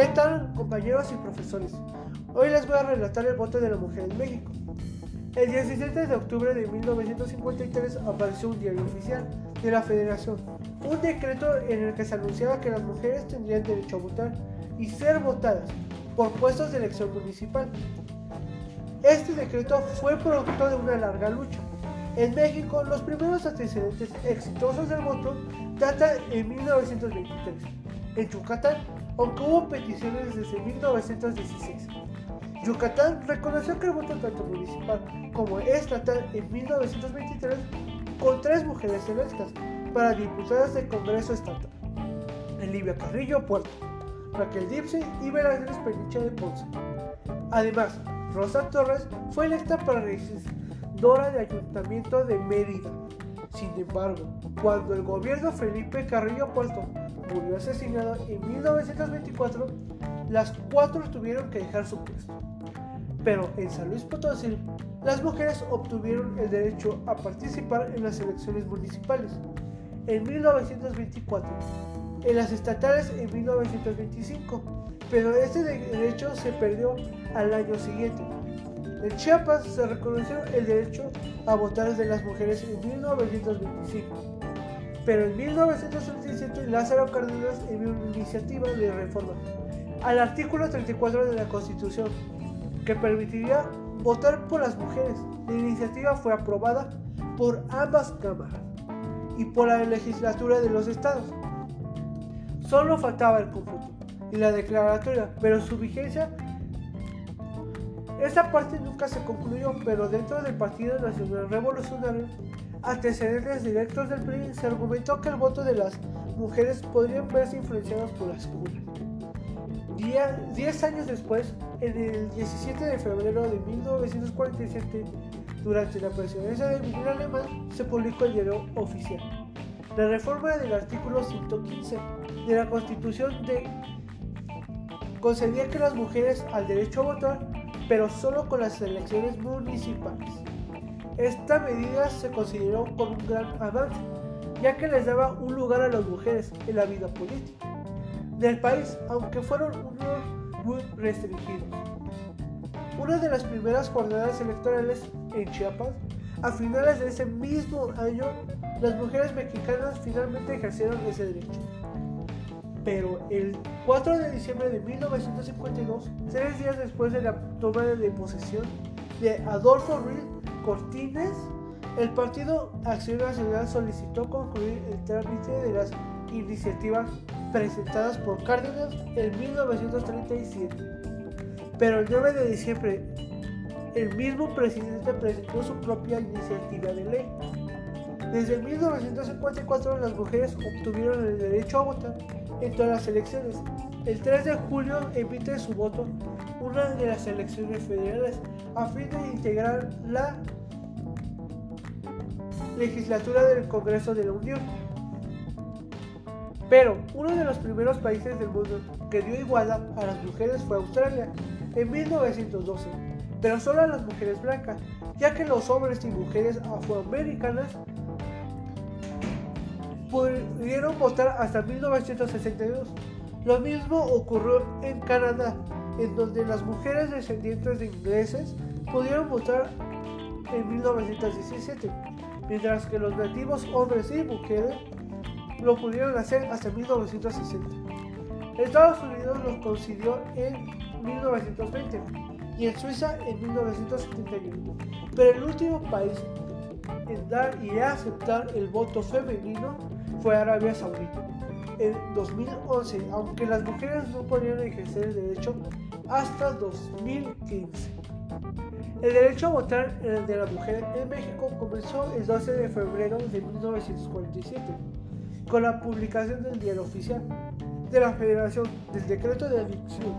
¿Qué tal compañeros y profesores? Hoy les voy a relatar el voto de la mujer en México. El 17 de octubre de 1953 apareció un diario oficial de la Federación, un decreto en el que se anunciaba que las mujeres tendrían derecho a votar y ser votadas por puestos de elección municipal. Este decreto fue producto de una larga lucha. En México, los primeros antecedentes exitosos del voto datan en 1923. En Yucatán, aunque hubo peticiones desde 1916. Yucatán reconoció que el voto tanto municipal como estatal en 1923 con tres mujeres electas para diputadas del Congreso Estatal. Elivia Carrillo Puerto, Raquel Dipsey y Velázquez Peniche de Ponce. Además, Rosa Torres fue electa para regidora de Ayuntamiento de Mérida. Sin embargo, cuando el gobierno Felipe Carrillo Puerto murió asesinado en 1924, las cuatro tuvieron que dejar su puesto. Pero en San Luis Potosí, las mujeres obtuvieron el derecho a participar en las elecciones municipales en 1924, en las estatales en 1925, pero este derecho se perdió al año siguiente. En Chiapas se reconoció el derecho a votar de las mujeres en 1925, pero en 1937 Lázaro Cárdenas envió una iniciativa de reforma al artículo 34 de la Constitución que permitiría votar por las mujeres. La iniciativa fue aprobada por ambas cámaras y por la legislatura de los estados. Solo faltaba el cómputo y la declaratoria, pero su vigencia esta parte nunca se concluyó, pero dentro del Partido Nacional Revolucionario, antecedentes directos del PRI, se argumentó que el voto de las mujeres podrían verse influenciados por las comunas. Diez años después, en el 17 de febrero de 1947, durante la presidencia de Miguel Alemán, se publicó el diario oficial. La reforma del artículo 115 de la Constitución de concedía que las mujeres al derecho a votar, pero solo con las elecciones municipales. Esta medida se consideró como un gran avance, ya que les daba un lugar a las mujeres en la vida política del país, aunque fueron unos muy restringidos. Una de las primeras jornadas electorales en Chiapas, a finales de ese mismo año, las mujeres mexicanas finalmente ejercieron ese derecho. Pero el 4 de diciembre de 1952, tres días después de la toma de posesión de Adolfo Ruiz Cortines, el Partido Acción Nacional solicitó concluir el trámite de las iniciativas presentadas por Cárdenas en 1937. Pero el 9 de diciembre, el mismo presidente presentó su propia iniciativa de ley. Desde 1954 las mujeres obtuvieron el derecho a votar en todas las elecciones. El 3 de julio emite su voto una de las elecciones federales a fin de integrar la legislatura del Congreso de la Unión. Pero uno de los primeros países del mundo que dio igualdad a las mujeres fue Australia en 1912, pero solo a las mujeres blancas, ya que los hombres y mujeres afroamericanas pudieron votar hasta 1962. Lo mismo ocurrió en Canadá, en donde las mujeres descendientes de ingleses pudieron votar en 1917, mientras que los nativos hombres y mujeres lo pudieron hacer hasta 1960. Estados Unidos lo consiguió en 1920 y en Suiza en 1971. Pero el último país en dar y aceptar el voto femenino fue Arabia Saudita. En 2011, aunque las mujeres no podían ejercer el derecho hasta 2015. El derecho a votar de la mujer en México comenzó el 12 de febrero de 1947 con la publicación del diario oficial de la Federación del Decreto de Adicción.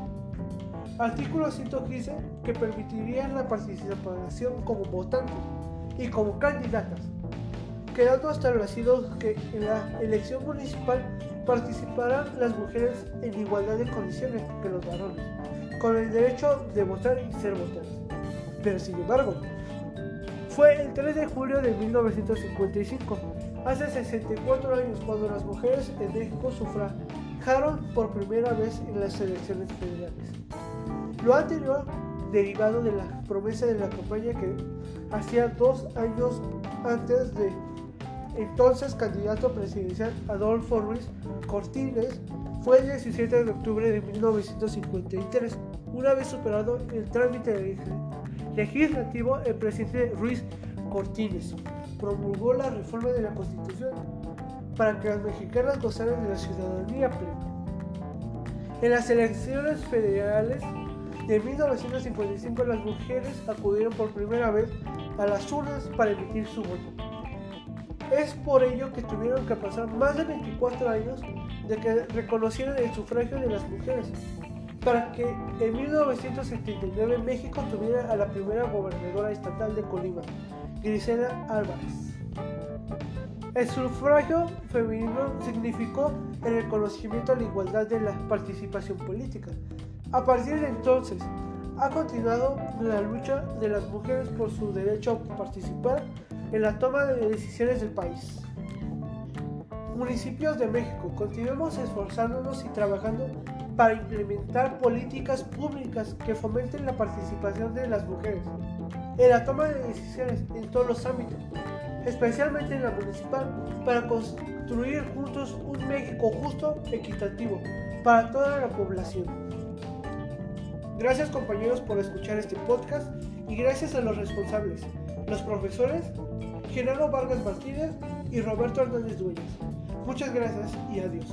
Artículo 115 que permitiría la participación como votantes y como candidatas, quedando establecido que en la elección municipal participarán las mujeres en igualdad de condiciones que los varones, con el derecho de votar y ser votantes. Pero sin embargo, fue el 3 de julio de 1955 Hace 64 años, cuando las mujeres en México fijaron por primera vez en las elecciones federales. Lo anterior derivado de la promesa de la campaña que hacía dos años antes de entonces candidato presidencial Adolfo Ruiz Cortines fue el 17 de octubre de 1953. Una vez superado el trámite legislativo, el presidente Ruiz Cortines promulgó la reforma de la Constitución para que las mexicanas gozaran de la ciudadanía plena. En las elecciones federales de 1955 las mujeres acudieron por primera vez a las urnas para emitir su voto. Es por ello que tuvieron que pasar más de 24 años de que reconocieran el sufragio de las mujeres, para que en 1979 México tuviera a la primera gobernadora estatal de Colima, Grisela Álvarez. El sufragio femenino significó el reconocimiento a la igualdad de la participación política. A partir de entonces, ha continuado la lucha de las mujeres por su derecho a participar en la toma de decisiones del país. Municipios de México, continuemos esforzándonos y trabajando para implementar políticas públicas que fomenten la participación de las mujeres en la toma de decisiones en todos los ámbitos, especialmente en la municipal, para construir juntos un México justo, equitativo, para toda la población. Gracias compañeros por escuchar este podcast y gracias a los responsables, los profesores Genaro Vargas Martínez y Roberto Hernández Dueñas. Muchas gracias y adiós.